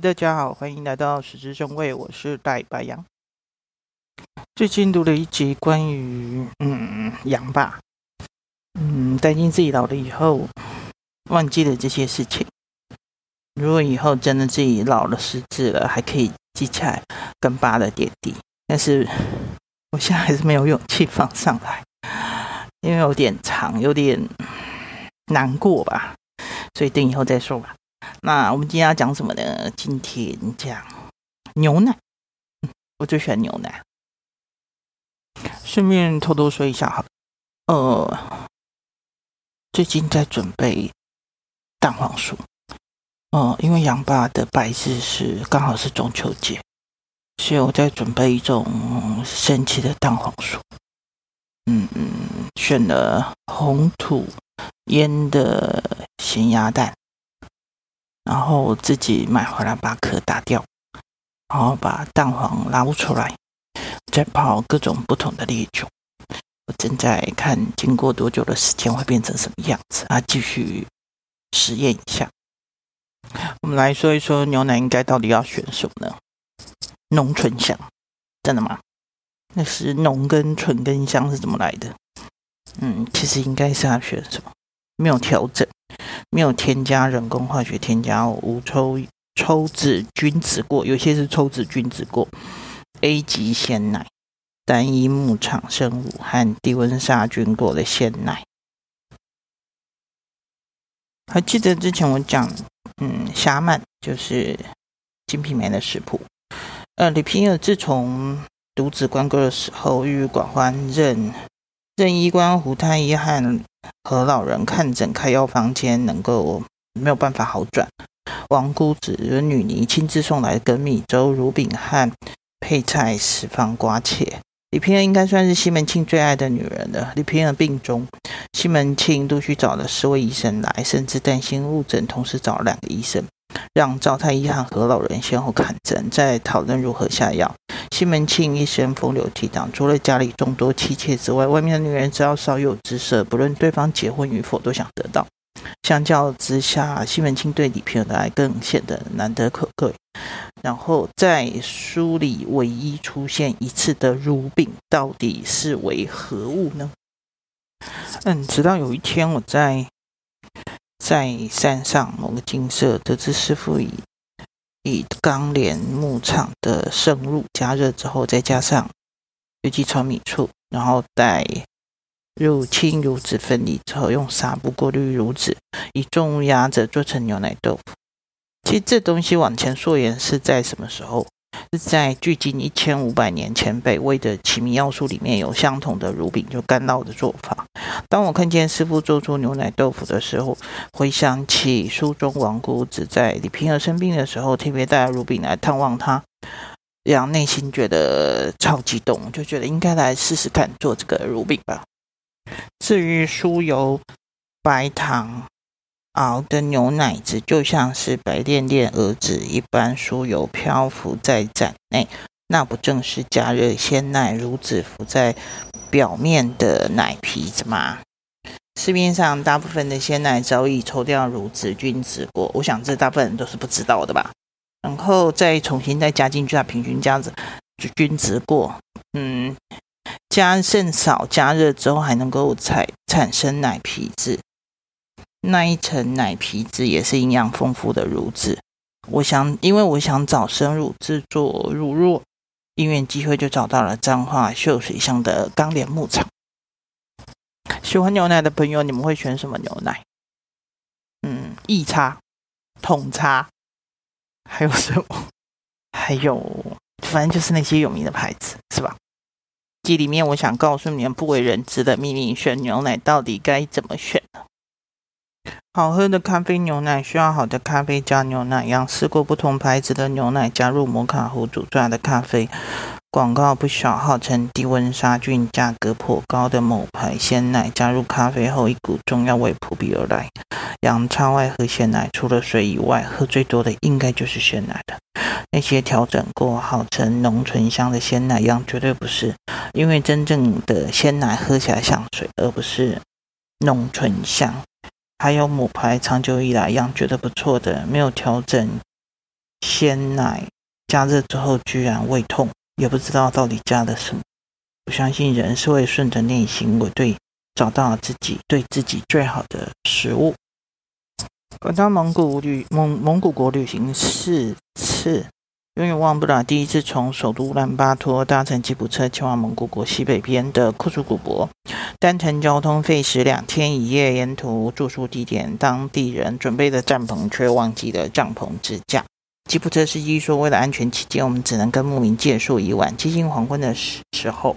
大家好，欢迎来到食之生味，我是戴白杨。最近读了一集关于嗯羊吧，嗯担心自己老了以后忘记了这些事情。如果以后真的自己老了失智了，还可以记起来跟爸的点滴，但是我现在还是没有勇气放上来，因为有点长，有点难过吧，所以等以后再说吧。那我们今天要讲什么呢？今天讲牛奶，我最喜欢牛奶。顺便偷偷说一下哈，呃，最近在准备蛋黄酥，呃，因为杨爸的白日是刚好是中秋节，所以我在准备一种神奇的蛋黄酥。嗯嗯，选了红土腌的咸鸭蛋。然后自己买回来，把壳打掉，然后把蛋黄捞出来，再泡各种不同的烈酒。我正在看，经过多久的时间会变成什么样子啊？继续实验一下。我们来说一说牛奶应该到底要选什么呢？浓醇香，真的吗？那是浓跟醇跟香是怎么来的？嗯，其实应该是要选什么？没有调整。没有添加人工化学添加物，无抽抽脂均质过，有些是抽脂均质过。A 级鲜奶，单一牧场生物和低温杀菌过的鲜奶。还记得之前我讲，嗯，虾曼就是金瓶梅的食谱。呃，李瓶儿自从独子关过的时候，郁郁寡欢，任任医官胡太医和和老人看诊开药房间，能够没有办法好转。王姑子女尼亲自送来粳米粥、乳饼和配菜十方瓜切。李平儿应该算是西门庆最爱的女人了。李平儿病中，西门庆陆续找了十位医生来，甚至担心误诊，同时找了两个医生，让赵太医和何老人先后看诊，再讨论如何下药。西门庆一生风流倜傥，除了家里众多妻妾之外，外面的女人只要稍有姿色，不论对方结婚与否，都想得到。相较之下，西门庆对李瓶儿的爱更显得难得可贵。然后在书里唯一出现一次的乳饼，到底是为何物呢？嗯，直到有一天，我在在山上某个金色得知师傅以。以钢莲牧场的生乳加热之后，再加上有机糙米醋，然后带入清乳脂分离之后，用纱布过滤乳脂，以重压着做成牛奶豆腐。其实这东西往前溯源是在什么时候？是在距今一千五百年前，北魏的《启迷要术》里面有相同的乳饼，就干酪的做法。当我看见师傅做出牛奶豆腐的时候，回想起书中王姑子在李瓶儿生病的时候，特别带了乳饼来探望他，让内心觉得超激动，就觉得应该来试试看做这个乳饼吧。至于酥油、白糖。熬的牛奶子就像是白练练蛾子一般，酥油漂浮在盏内，那不正是加热鲜奶乳脂浮在表面的奶皮子吗？市面上大部分的鲜奶早已抽掉乳脂均值过，我想这大部分人都是不知道的吧？然后再重新再加进去，它平均这样子均值过，嗯，加甚少加热之后还能够产产生奶皮子。那一层奶皮子也是营养丰富的乳脂。我想，因为我想找生乳制作乳酪，因缘机会就找到了彰化秀水乡的钢莲牧场。喜欢牛奶的朋友，你们会选什么牛奶？嗯，义差、统差，还有什么？还有，反正就是那些有名的牌子，是吧？这里面我想告诉你们不为人知的秘密：选牛奶到底该怎么选？好喝的咖啡牛奶需要好的咖啡加牛奶样，试过不同牌子的牛奶，加入摩卡壶煮出来的咖啡。广告不小，号称低温杀菌、价格颇高的某牌鲜奶，加入咖啡后，一股中药味扑鼻而来。杨超爱喝鲜奶，除了水以外，喝最多的应该就是鲜奶了。那些调整过、号称浓醇香的鲜奶样，绝对不是，因为真正的鲜奶喝起来像水，而不是浓醇香。还有母牌长久以来样觉得不错的，没有调整鲜奶加热之后居然胃痛，也不知道到底加了什么。我相信人是会顺着内心，我对找到自己对自己最好的食物。我到蒙古旅蒙蒙古国旅行四次，永远忘不了第一次从首都乌兰巴托搭乘吉普车前往蒙古国西北边的库苏古国，单程交通费时两天一夜，沿途住宿地点当地人准备的帐篷却忘记了帐篷支架。吉普车司机说，为了安全起见，我们只能跟牧民借宿一晚。接近黄昏的时时候，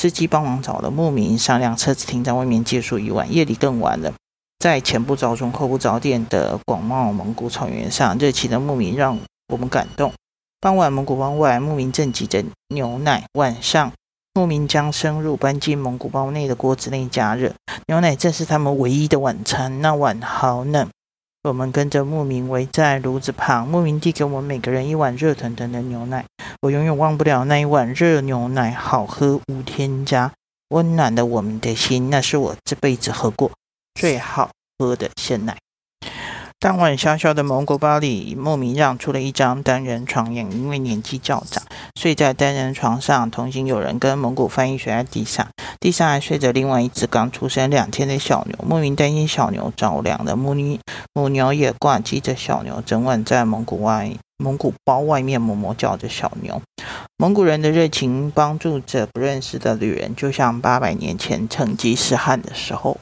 司机帮忙找了牧民，商量车子停在外面借宿一晚。夜里更晚了。在前不着村后不着店的广袤蒙古草原上，热情的牧民让我们感动。傍晚，蒙古包外，牧民正挤着牛奶。晚上，牧民将生乳搬进蒙古包内的锅子内加热，牛奶正是他们唯一的晚餐。那晚好冷，我们跟着牧民围在炉子旁，牧民递给我们每个人一碗热腾腾的牛奶。我永远忘不了那一碗热牛奶，好喝无添加，温暖了我们的心。那是我这辈子喝过。最好喝的鲜奶。当晚，小小的蒙古包里，莫名让出了一张单人床，也因为年纪较长，睡在单人床上。同行有人跟蒙古翻译睡在地上，地上还睡着另外一只刚出生两天的小牛。莫名担心小牛着凉了，母女母牛也挂记着小牛，整晚在蒙古外蒙古包外面默默叫着小牛。蒙古人的热情帮助着不认识的旅人，就像八百年前成吉思汗的时候。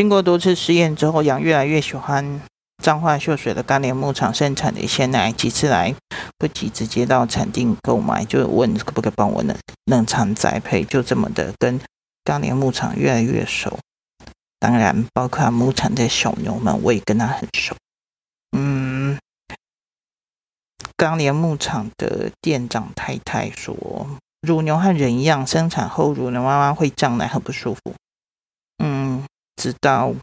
经过多次试验之后，羊越来越喜欢彰化秀水的干连牧场生产的鲜奶。几次来不及直接到产地购买，就问可不可以帮我冷冷藏栽培，就这么的跟干连牧场越来越熟。当然，包括牧场的小牛们，我也跟他很熟。嗯，钢连牧场的店长太太说，乳牛和人一样，生产后乳牛妈妈会胀奶，很不舒服。直到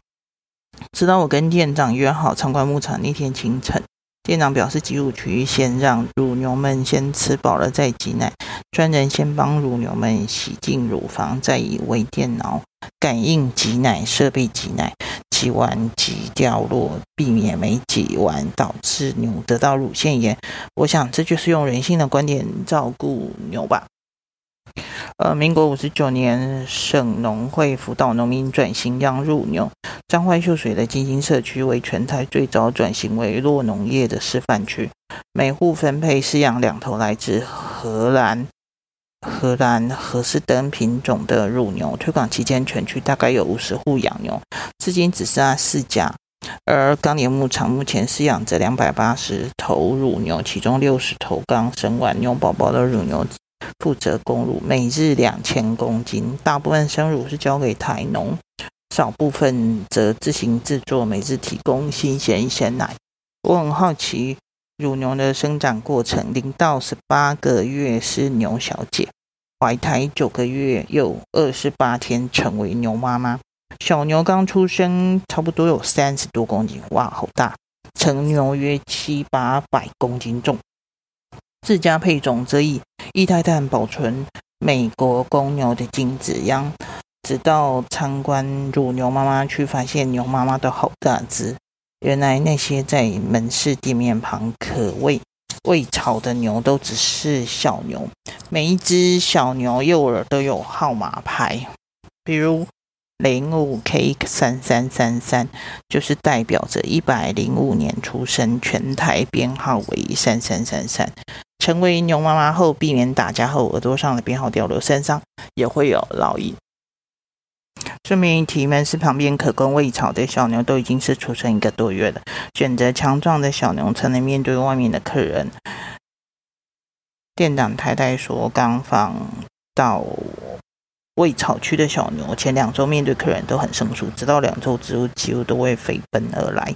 直到我跟店长约好参观牧场那天清晨，店长表示挤乳区先让乳牛们先吃饱了再挤奶，专人先帮乳牛们洗净乳房，再以微电脑感应挤奶设备挤奶，挤完挤掉落，避免没挤完导致牛得到乳腺炎。我想这就是用人性的观点照顾牛吧。呃，民国五十九年，省农会辅导农民转型养乳牛。彰化秀水的金星社区为全台最早转型为酪农业的示范区，每户分配饲养两头来自荷兰、荷兰荷斯登品种的乳牛。推广期间，全区大概有五十户养牛，至今只剩下四家。而钢连牧场目前饲养着两百八十头乳牛，其中六十头刚生完牛宝宝的乳牛。负责供乳，每日两千公斤，大部分生乳是交给台农，少部分则自行制作，每日提供新鲜鲜奶。我很好奇乳牛的生长过程，零到十八个月是牛小姐，怀胎九个月又二十八天成为牛妈妈。小牛刚出生，差不多有三十多公斤，哇，好大！成牛约七八百公斤重。自家配种则以液态氮保存美国公牛的精子，样直到参观乳牛妈妈去，发现牛妈妈都好大只。原来那些在门市地面旁可喂喂草的牛，都只是小牛。每一只小牛右耳都有号码牌，比如零五 K 三三三三，就是代表着一百零五年出生，全台编号为三三三三。成为牛妈妈后，避免打架后耳朵上的编号掉落，身上也会有烙印。顺便一提，门市旁边可供喂草的小牛都已经是出生一个多月了。选择强壮的小牛才能面对外面的客人。店长太太说，刚放到喂草区的小牛，前两周面对客人都很生疏，直到两周之后，几乎都会飞奔而来。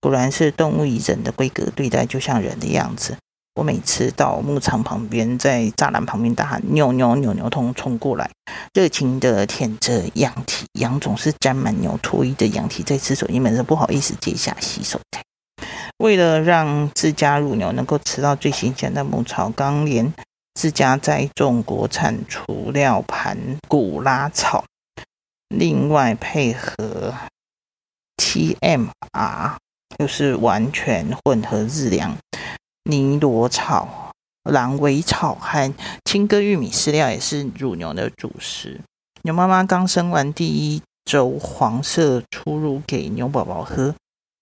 果然是动物以人的规格对待，就像人的样子。我每次到牧场旁边，在栅栏旁边大喊“牛牛牛牛”，通冲过来，热情地舔着羊蹄，羊总是沾满牛唾液的羊蹄在吃手机门，是不好意思接下洗手台。为了让自家乳牛能够吃到最新鲜的牧草，钢连自家栽种国产除料盘古拉草，另外配合 TMR，就是完全混合日粮。尼罗草、狼尾草和青稞玉米饲料也是乳牛的主食。牛妈妈刚生完第一周，黄色初乳给牛宝宝喝。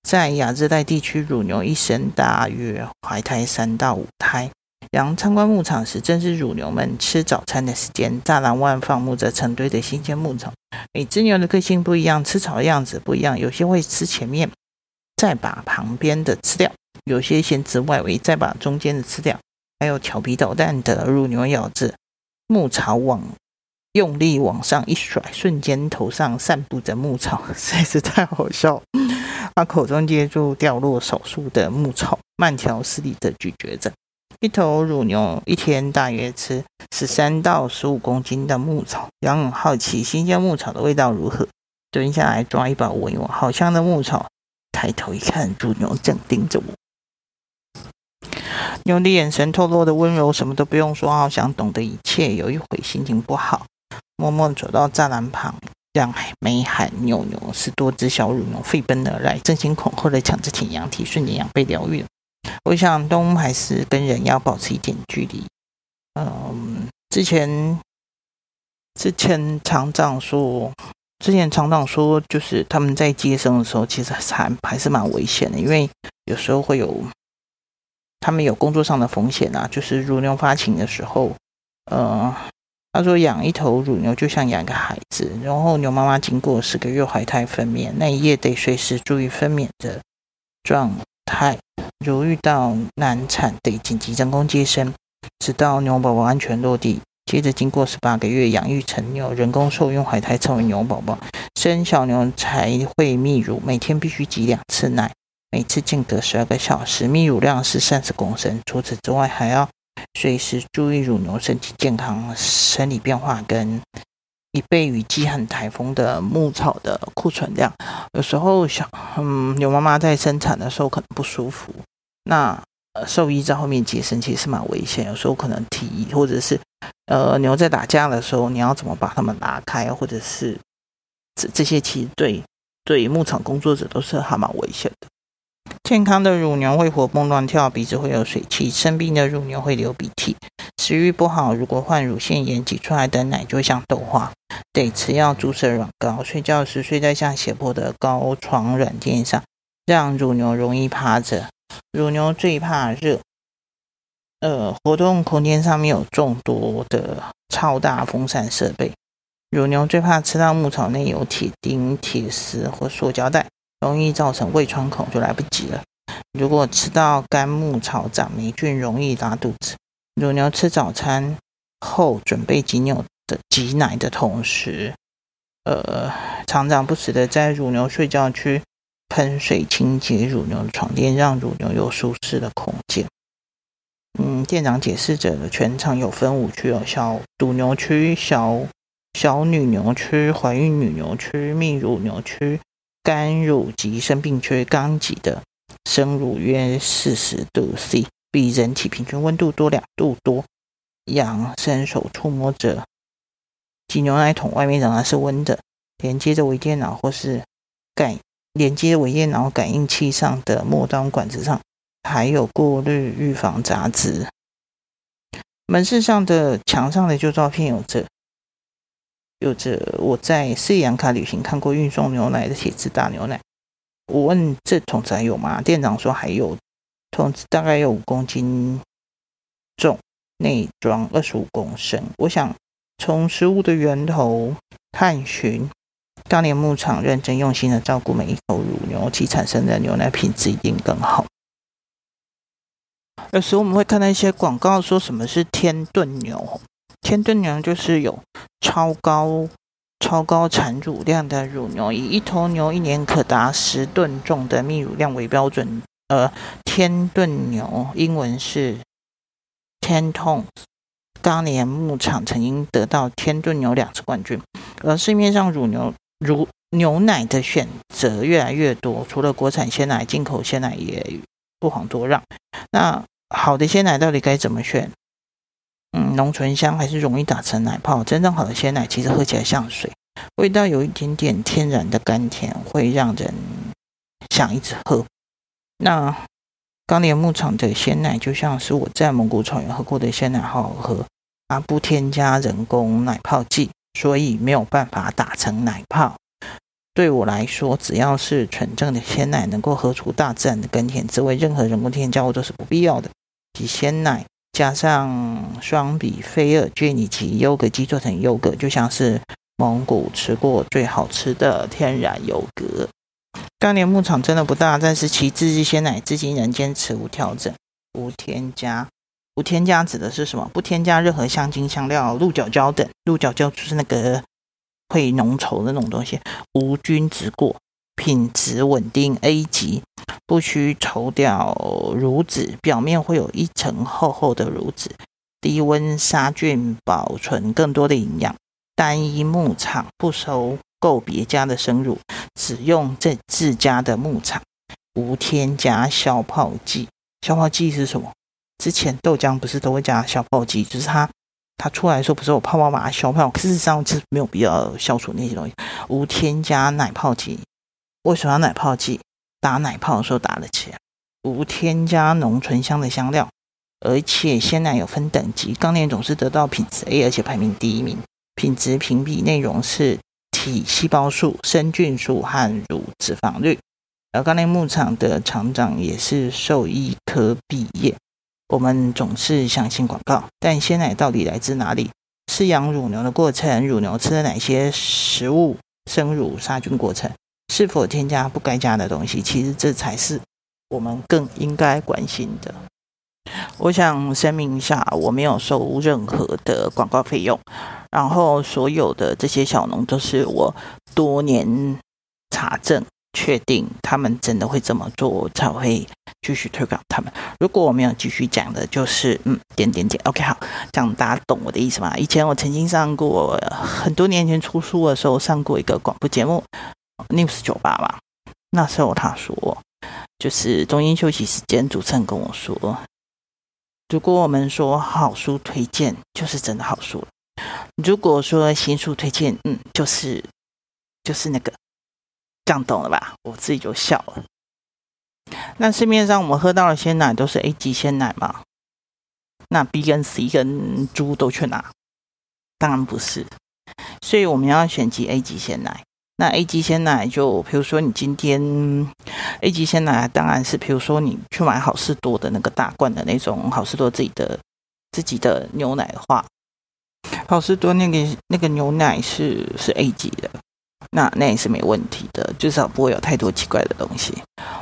在亚热带地区，乳牛一生大约怀胎三到五胎。羊参观牧场时，正是乳牛们吃早餐的时间。栅栏外放牧着成堆的新鲜牧草。每只牛的个性不一样，吃草的样子不一样。有些会吃前面，再把旁边的吃掉；有些先吃外围，再把中间的吃掉。还有调皮捣蛋的乳牛，咬着牧草往用力往上一甩，瞬间头上散布着牧草，实在是太好笑。他口中接住掉落少数的牧草，慢条斯理地咀嚼着。一头乳牛一天大约吃十三到十五公斤的牧草。羊很好奇新鲜牧草的味道如何，蹲下来抓一把闻一闻，好香的牧草。抬头一看，乳牛正盯着我。牛的眼神透露的温柔，什么都不用说，好像懂得一切。有一回心情不好，默默走到栅栏旁。让没喊牛牛，是多只小乳牛飞奔而来，争先恐后的抢着舔羊蹄，瞬间羊被疗愈了。我想，动物还是跟人要保持一点距离。嗯，之前之前厂长说，之前厂长说，就是他们在接生的时候，其实还还是蛮危险的，因为有时候会有他们有工作上的风险啊，就是乳牛发情的时候，呃。他说：“养一头乳牛就像养一个孩子，然后牛妈妈经过十个月怀胎分娩，那一夜得随时注意分娩的状态。如遇到难产，得紧急人工接生，直到牛宝宝安全落地。接着经过十八个月养育成牛，人工受孕怀胎成为牛宝宝，生小牛才会泌乳，每天必须挤两次奶，每次间隔十二个小时，泌乳量是三十公升。除此之外，还要。”随时注意乳牛身体健康、生理变化，跟以备雨季和台风的牧草的库存量。有时候小嗯牛妈妈在生产的时候可能不舒服，那兽医在后面接生其实是蛮危险。有时候可能提或者是呃牛在打架的时候，你要怎么把它们拉开，或者是这这些其实对对牧场工作者都是还蛮危险的。健康的乳牛会活蹦乱跳，鼻子会有水汽；生病的乳牛会流鼻涕。食欲不好，如果患乳腺炎，挤出来的奶就像豆花，得吃药注射软膏。睡觉时睡在像斜坡的高床软垫上，让乳牛容易趴着。乳牛最怕热，呃，活动空间上面有众多的超大风扇设备。乳牛最怕吃到牧草内有铁钉、铁丝或塑胶袋。容易造成胃穿孔，就来不及了。如果吃到干牧草长霉菌，容易拉肚子。乳牛吃早餐后准备挤牛的挤奶的同时，呃，厂长不时的在乳牛睡觉区喷水清洁乳牛的床垫，让乳牛有舒适的空间。嗯，店长解释着，全场有分五区，有小犊牛区、小小女牛区、怀孕女牛区、泌乳牛区。干乳及生病区，刚挤的生乳约四十度 C，比人体平均温度多两度多。羊伸手触摸着挤牛奶桶，外面仍然是温的。连接着微电脑或是感连接微电脑感应器上的末端管子上，还有过滤预防杂质。门市上的墙上的旧照片有着。有着我在斯里兰卡旅行看过运送牛奶的铁质大牛奶。我问这桶子还有吗？店长说还有，桶子大概有五公斤重，内装二十五公升。我想从食物的源头探寻，当年牧场认真用心的照顾每一头乳牛，其产生的牛奶品质一定更好。有时我们会看到一些广告，说什么是天炖牛。天炖牛就是有超高、超高产乳量的乳牛，以一头牛一年可达十吨重的泌乳量为标准。呃，天炖牛英文是 ten tons。当年牧场曾经得到天炖牛两次冠军。而市面上乳牛乳牛奶的选择越来越多，除了国产鲜奶，进口鲜奶也不遑多让。那好的鲜奶到底该怎么选？嗯，浓醇香还是容易打成奶泡。真正好的鲜奶其实喝起来像水，味道有一点点天然的甘甜，会让人想一直喝。那钢连牧场的鲜奶就像是我在蒙古草原喝过的鲜奶，好好喝，它不添加人工奶泡剂，所以没有办法打成奶泡。对我来说，只要是纯正的鲜奶，能够喝出大自然的甘甜滋味，任何人工添加物都是不必要的。挤鲜奶加上双比菲尔菌以及优格机做成优格，就像是蒙古吃过最好吃的天然优格。当年牧场真的不大，但是其自制鲜奶至今仍坚持无调整、无添加。无添加指的是什么？不添加任何香精、香料、鹿角胶等。鹿角胶就是那个会浓稠的那种东西。无菌渍过，品质稳定 A 级，不需抽掉乳脂，表面会有一层厚厚的乳脂。低温杀菌，保存更多的营养。单一牧场不收购别家的生乳，只用这自家的牧场，无添加消泡剂。消泡剂是什么？之前豆浆不是都会加消泡剂，就是它它出来的时候不是有泡泡把它消泡，事实上是没有必要消除那些东西。无添加奶泡剂，为什么要奶泡剂？打奶泡的时候打得起来。无添加浓醇香的香料，而且鲜奶有分等级，钢连总是得到品质 A，而且排名第一名。品质评比内容是体细胞数、生菌数和乳脂肪率。而钢连牧场的厂长也是兽医科毕业。我们总是相信广告，但鲜奶到底来自哪里？饲养乳牛的过程，乳牛吃了哪些食物？生乳杀菌过程是否添加不该加的东西？其实这才是我们更应该关心的。我想声明一下，我没有收任何的广告费用，然后所有的这些小农都是我多年查证。确定他们真的会这么做，才会继续推广他们。如果我没有继续讲的，就是嗯点点点，OK 好，这样大家懂我的意思吗？以前我曾经上过，很多年前出书的时候上过一个广播节目，News 酒吧吧。那时候他说，就是中间休息时间，主持人跟我说，如果我们说好书推荐，就是真的好书；如果说新书推荐，嗯，就是就是那个。这样懂了吧？我自己就笑了。那市面上我们喝到的鲜奶都是 A 级鲜奶吗？那 B 跟 C 跟猪都去哪？当然不是。所以我们要选择 A 级鲜奶。那 A 级鲜奶就，比如说你今天 A 级鲜奶，当然是比如说你去买好事多的那个大罐的那种好事多自己的自己的牛奶的话，好事多那个那个牛奶是是 A 级的。那那也是没问题的，至少不会有太多奇怪的东西。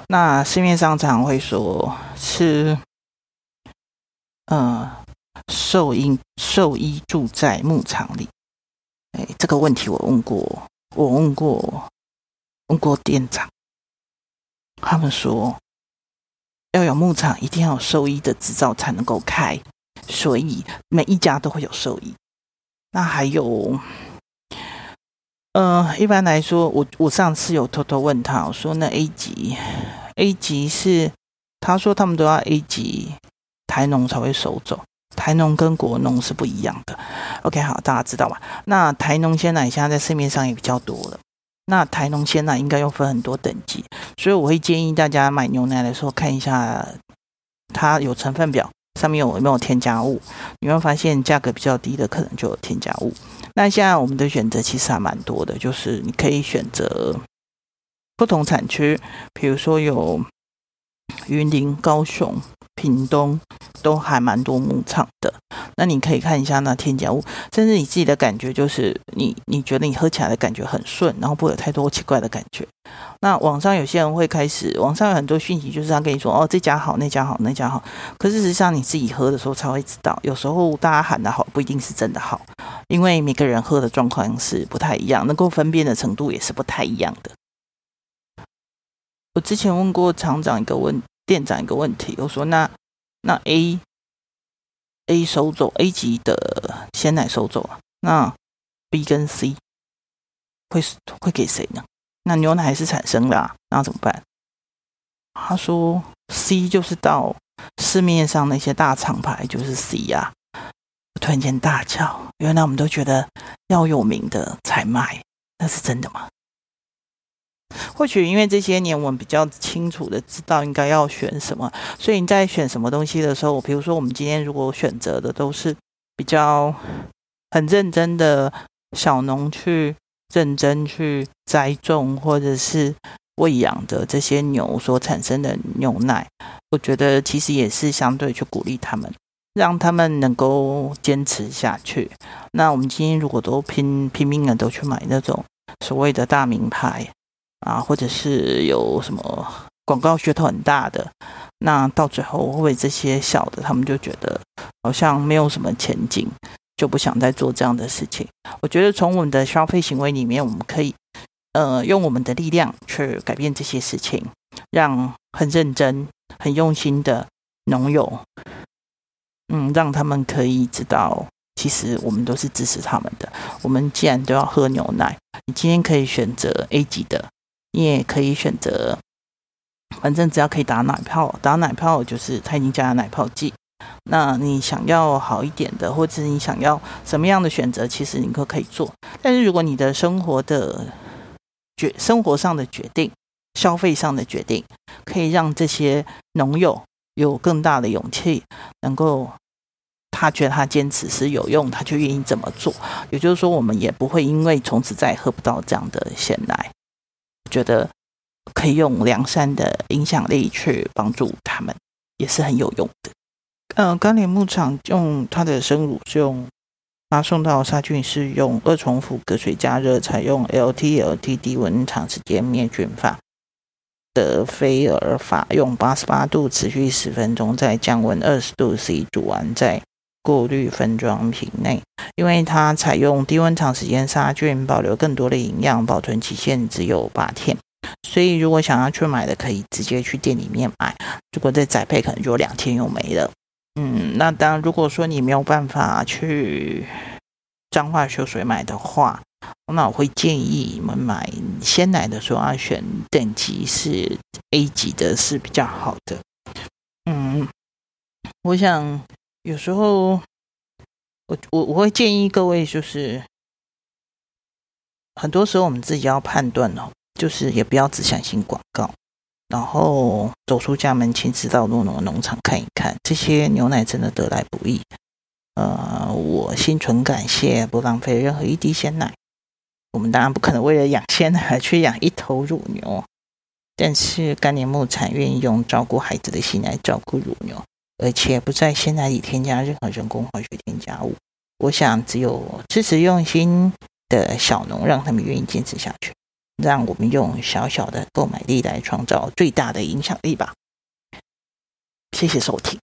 那市面上常常会说是，呃，兽医兽医住在牧场里。哎，这个问题我问过，我问过问过店长，他们说要有牧场，一定要有兽医的执照才能够开，所以每一家都会有兽医。那还有。呃，一般来说，我我上次有偷偷问他，我说那 A 级，A 级是他说他们都要 A 级，台农才会收走，台农跟国农是不一样的。OK，好，大家知道吧？那台农鲜奶现在在市面上也比较多了，那台农鲜奶应该又分很多等级，所以我会建议大家买牛奶的时候看一下它有成分表。上面有没有添加物？你会发现价格比较低的可能就有添加物。那现在我们的选择其实还蛮多的，就是你可以选择不同产区，比如说有云林、高雄。屏东都还蛮多牧场的，那你可以看一下那添加物，甚至你自己的感觉就是你你觉得你喝起来的感觉很顺，然后不会有太多奇怪的感觉。那网上有些人会开始，网上有很多讯息，就是他跟你说哦，这家好，那家好，那家好。可事实上你自己喝的时候才会知道，有时候大家喊的好不一定是真的好，因为每个人喝的状况是不太一样，能够分辨的程度也是不太一样的。我之前问过厂长一个问。店长一个问题，我说那那 A A 收走 A 级的鲜奶收走啊，那 B 跟 C 会会给谁呢？那牛奶还是产生了啊，那怎么办？他说 C 就是到市面上那些大厂牌就是 C 呀。我突然间大叫，原来我们都觉得要有名的才卖，那是真的吗？或许因为这些年我们比较清楚的知道应该要选什么，所以你在选什么东西的时候，比如说我们今天如果选择的都是比较很认真的小农去认真去栽种或者是喂养的这些牛所产生的牛奶，我觉得其实也是相对去鼓励他们，让他们能够坚持下去。那我们今天如果都拼拼命的都去买那种所谓的大名牌。啊，或者是有什么广告噱头很大的，那到最后会这些小的，他们就觉得好像没有什么前景，就不想再做这样的事情。我觉得从我们的消费行为里面，我们可以呃用我们的力量去改变这些事情，让很认真、很用心的农友，嗯，让他们可以知道，其实我们都是支持他们的。我们既然都要喝牛奶，你今天可以选择 A 级的。你也可以选择，反正只要可以打奶泡，打奶泡就是它已经加了奶泡剂。那你想要好一点的，或者你想要什么样的选择，其实你都可以做。但是如果你的生活的决生活上的决定、消费上的决定，可以让这些农友有更大的勇气，能够他觉得他坚持是有用，他就愿意这么做。也就是说，我们也不会因为从此再也喝不到这样的鲜奶。觉得可以用良善的影响力去帮助他们，也是很有用的。嗯、呃，甘霖牧场用它的生乳是用发送到杀菌是用二重复隔水加热，采用 LT-LT 低温长时间灭菌法德菲尔法，用八十八度持续十分钟，再降温二十度 C 煮完再过滤分装瓶内。因为它采用低温长时间杀菌，保留更多的营养，保存期限只有八天，所以如果想要去买的，可以直接去店里面买。如果再宅配，可能就两天又没了。嗯，那当然，如果说你没有办法去彰化秀水买的话，那我会建议你们买鲜奶的时候要选等级是 A 级的，是比较好的。嗯，我想有时候。我我我会建议各位，就是很多时候我们自己要判断哦，就是也不要只相信广告，然后走出家门，亲自到诺农农场看一看，这些牛奶真的得来不易。呃，我心存感谢，不浪费任何一滴鲜奶。我们当然不可能为了养鲜奶去养一头乳牛，但是甘霖牧场愿意用照顾孩子的心来照顾乳牛。而且不在鲜奶里添加任何人工化学添加物。我想，只有支持用心的小农，让他们愿意坚持下去。让我们用小小的购买力来创造最大的影响力吧。谢谢收听。